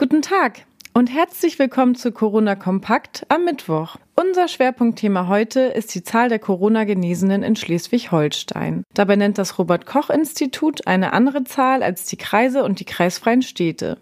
Guten Tag und herzlich willkommen zu Corona Kompakt am Mittwoch. Unser Schwerpunktthema heute ist die Zahl der Corona-Genesenen in Schleswig-Holstein. Dabei nennt das Robert Koch Institut eine andere Zahl als die Kreise und die kreisfreien Städte.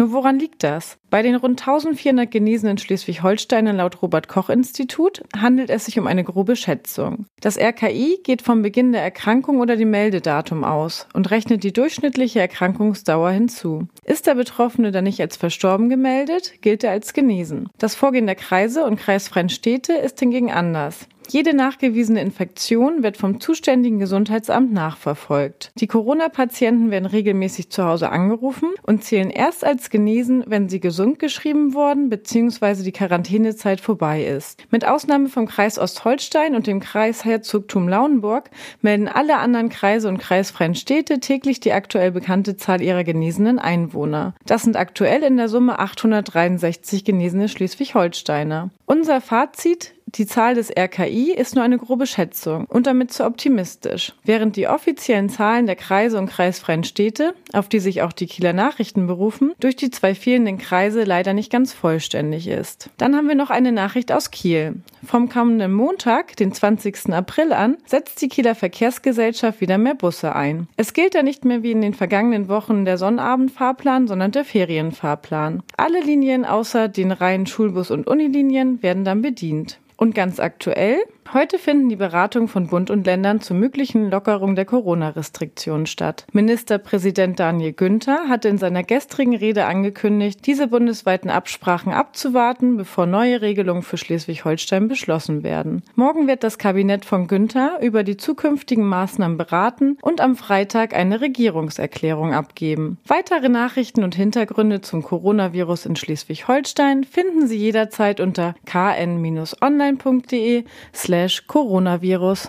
Nur woran liegt das? Bei den rund 1400 Genesenen Schleswig-Holstein laut Robert-Koch-Institut handelt es sich um eine grobe Schätzung. Das RKI geht vom Beginn der Erkrankung oder dem Meldedatum aus und rechnet die durchschnittliche Erkrankungsdauer hinzu. Ist der Betroffene dann nicht als verstorben gemeldet, gilt er als genesen. Das Vorgehen der Kreise und kreisfreien Städte ist hingegen anders. Jede nachgewiesene Infektion wird vom zuständigen Gesundheitsamt nachverfolgt. Die Corona-Patienten werden regelmäßig zu Hause angerufen und zählen erst als genesen, wenn sie gesund geschrieben worden bzw. die Quarantänezeit vorbei ist. Mit Ausnahme vom Kreis Ostholstein und dem Kreis Herzogtum Lauenburg melden alle anderen Kreise und kreisfreien Städte täglich die aktuell bekannte Zahl ihrer genesenen Einwohner. Das sind aktuell in der Summe 863 genesene Schleswig-Holsteiner. Unser Fazit, die Zahl des RKI ist nur eine grobe Schätzung und damit zu optimistisch, während die offiziellen Zahlen der Kreise und kreisfreien Städte, auf die sich auch die Kieler Nachrichten berufen, durch die zwei fehlenden Kreise leider nicht ganz vollständig ist. Dann haben wir noch eine Nachricht aus Kiel. Vom kommenden Montag, den 20. April an, setzt die Kieler Verkehrsgesellschaft wieder mehr Busse ein. Es gilt da nicht mehr wie in den vergangenen Wochen der Sonnabendfahrplan, sondern der Ferienfahrplan. Alle Linien außer den reinen Schulbus- und Unilinien werden dann bedient. Und ganz aktuell, heute finden die Beratungen von Bund und Ländern zur möglichen Lockerung der Corona-Restriktionen statt. Ministerpräsident Daniel Günther hatte in seiner gestrigen Rede angekündigt, diese bundesweiten Absprachen abzuwarten, bevor neue Regelungen für Schleswig-Holstein beschlossen werden. Morgen wird das Kabinett von Günther über die zukünftigen Maßnahmen beraten und am Freitag eine Regierungserklärung abgeben. Weitere Nachrichten und Hintergründe zum Coronavirus in Schleswig-Holstein finden Sie jederzeit unter kn-online online.de slash Coronavirus.